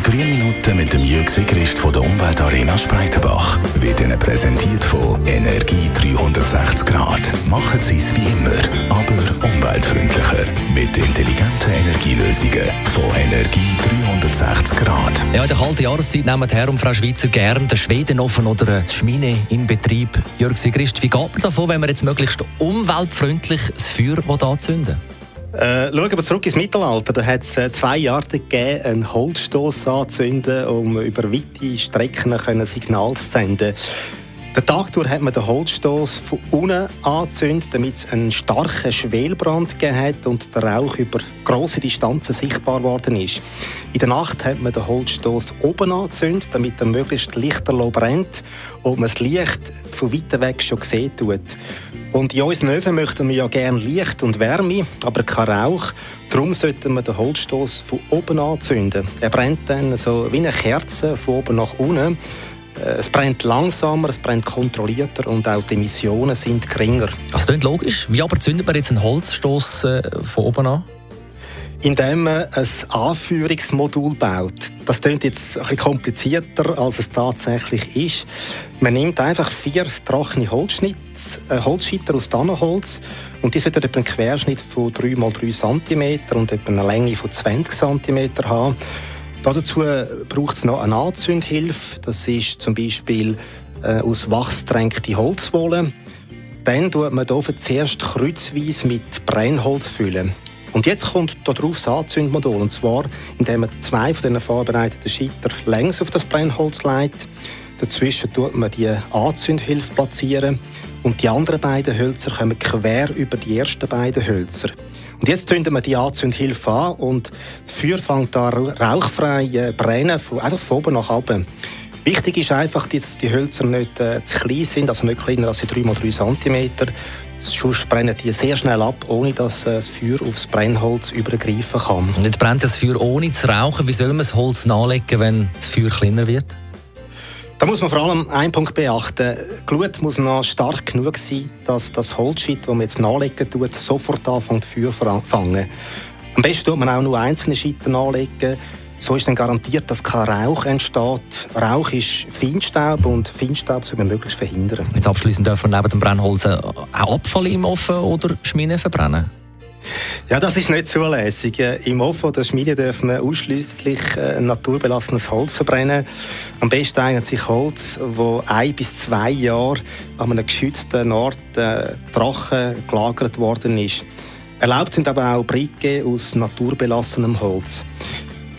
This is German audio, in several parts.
Die grünen Minuten mit dem Jürg Sigrist von der Umweltarena Spreitenbach wird Ihnen präsentiert von Energie 360 Grad. Machen Sie es wie immer, aber umweltfreundlicher. Mit intelligenten Energielösungen von Energie 360 Grad. Ja, in der kalten Jahreszeit nehmen Herr und Frau Schweizer gerne den Schwedenofen oder die Schmine in Betrieb. Jörg Sigrist, wie geht man davon, wenn man jetzt möglichst umweltfreundlich das Feuer anzünden äh, schauen wir zurück ins Mittelalter. Da hat es äh, zwei Jahre gegeben, einen Holzstoß anzünden, um über weite Strecken ein Signal zu senden. Den Tag durch hat man den Holzstoß von unten angezündet, damit es einen starken Schwelbrand gegeben hat und der Rauch über grosse Distanzen sichtbar geworden ist. In der Nacht hat man den Holzstoß oben angezündet, damit er möglichst lichterloh brennt und man das Licht von weit weg schon sehen tut. Und in unseren Öfen möchten wir ja gerne Licht und Wärme, aber kein Rauch. Darum sollten wir den Holzstoß von oben anzünden. Er brennt dann so wie eine Kerze von oben nach unten. Äh, es brennt langsamer, es brennt kontrollierter und auch die Emissionen sind geringer. Das klingt logisch. Wie aber zündet man jetzt einen Holzstoß äh, von oben an? Indem man ein Anführungsmodul baut. Das klingt jetzt ein bisschen komplizierter, als es tatsächlich ist. Man nimmt einfach vier trockene äh, Holzschitter aus Tannenholz und die sollten einen Querschnitt von 3 x 3 cm und eine Länge von 20 cm haben. Dazu braucht es noch eine Anzündhilfe. Das ist zum Beispiel äh, aus Wachs tränkte Holzwolle. Dann tut man hier zuerst kreuzweise mit Brennholz füllen. Und jetzt kommt darauf das Anzündmodul. Und zwar, indem man zwei von diesen vorbereiteten Schitter längs auf das Brennholz legt. Dazwischen tut man die Anzündhilfe platzieren. Und die anderen beiden Hölzer kommen quer über die ersten beiden Hölzer. Und jetzt zünden wir die Anzündhilfe an und das Feuer fängt da rauchfrei äh, brennen, einfach von oben nach unten. Wichtig ist einfach, dass die Hölzer nicht äh, zu klein sind, also nicht kleiner als 3x3 cm. Sonst brennen die sehr schnell ab, ohne dass äh, das Feuer aufs Brennholz übergreifen kann. Und jetzt brennt das Feuer ohne zu rauchen. Wie soll man das Holz nachlegen, wenn das Feuer kleiner wird? Da muss man vor allem einen Punkt beachten. Die Glut muss noch stark genug sein, dass das Holzschit, das man jetzt nachlegen tut, sofort anfängt Feuer zu fangen. Am besten tut man auch nur einzelne Schitten anlegen. So ist dann garantiert, dass kein Rauch entsteht. Rauch ist Feinstaub und Feinstaub soll man möglichst verhindern. Jetzt abschließend dürfen neben dem Brennholz auch Abfall im Ofen oder Schmine verbrennen? Ja, das ist nicht zulässig. Im Ofen oder Schmiede dürfen wir ausschließlich äh, naturbelassenes Holz verbrennen. Am besten eignet sich Holz, das ein bis zwei Jahre an einem geschützten Ort äh, trocken gelagert worden ist. Erlaubt sind aber auch Bricke aus naturbelassenem Holz.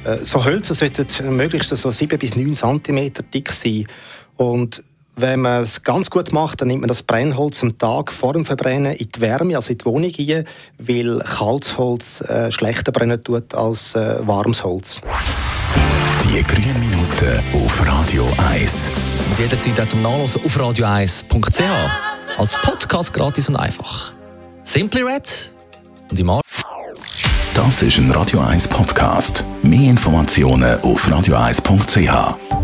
Äh, so Hölzer sollten möglichst so 7 bis 9 cm dick sein. Und wenn man es ganz gut macht, dann nimmt man das Brennholz am Tag vor dem Verbrennen in die Wärme, also in die Wohnung rein, weil kaltes Holz äh, schlechter brennen tut als äh, warmes Holz. Die grünen Minuten auf Radio 1. Und jederzeit auch zum Nachlesen auf radio1.ch. Als Podcast gratis und einfach. Simply Red und im Ar Das ist ein Radio 1 Podcast. Mehr Informationen auf radio1.ch.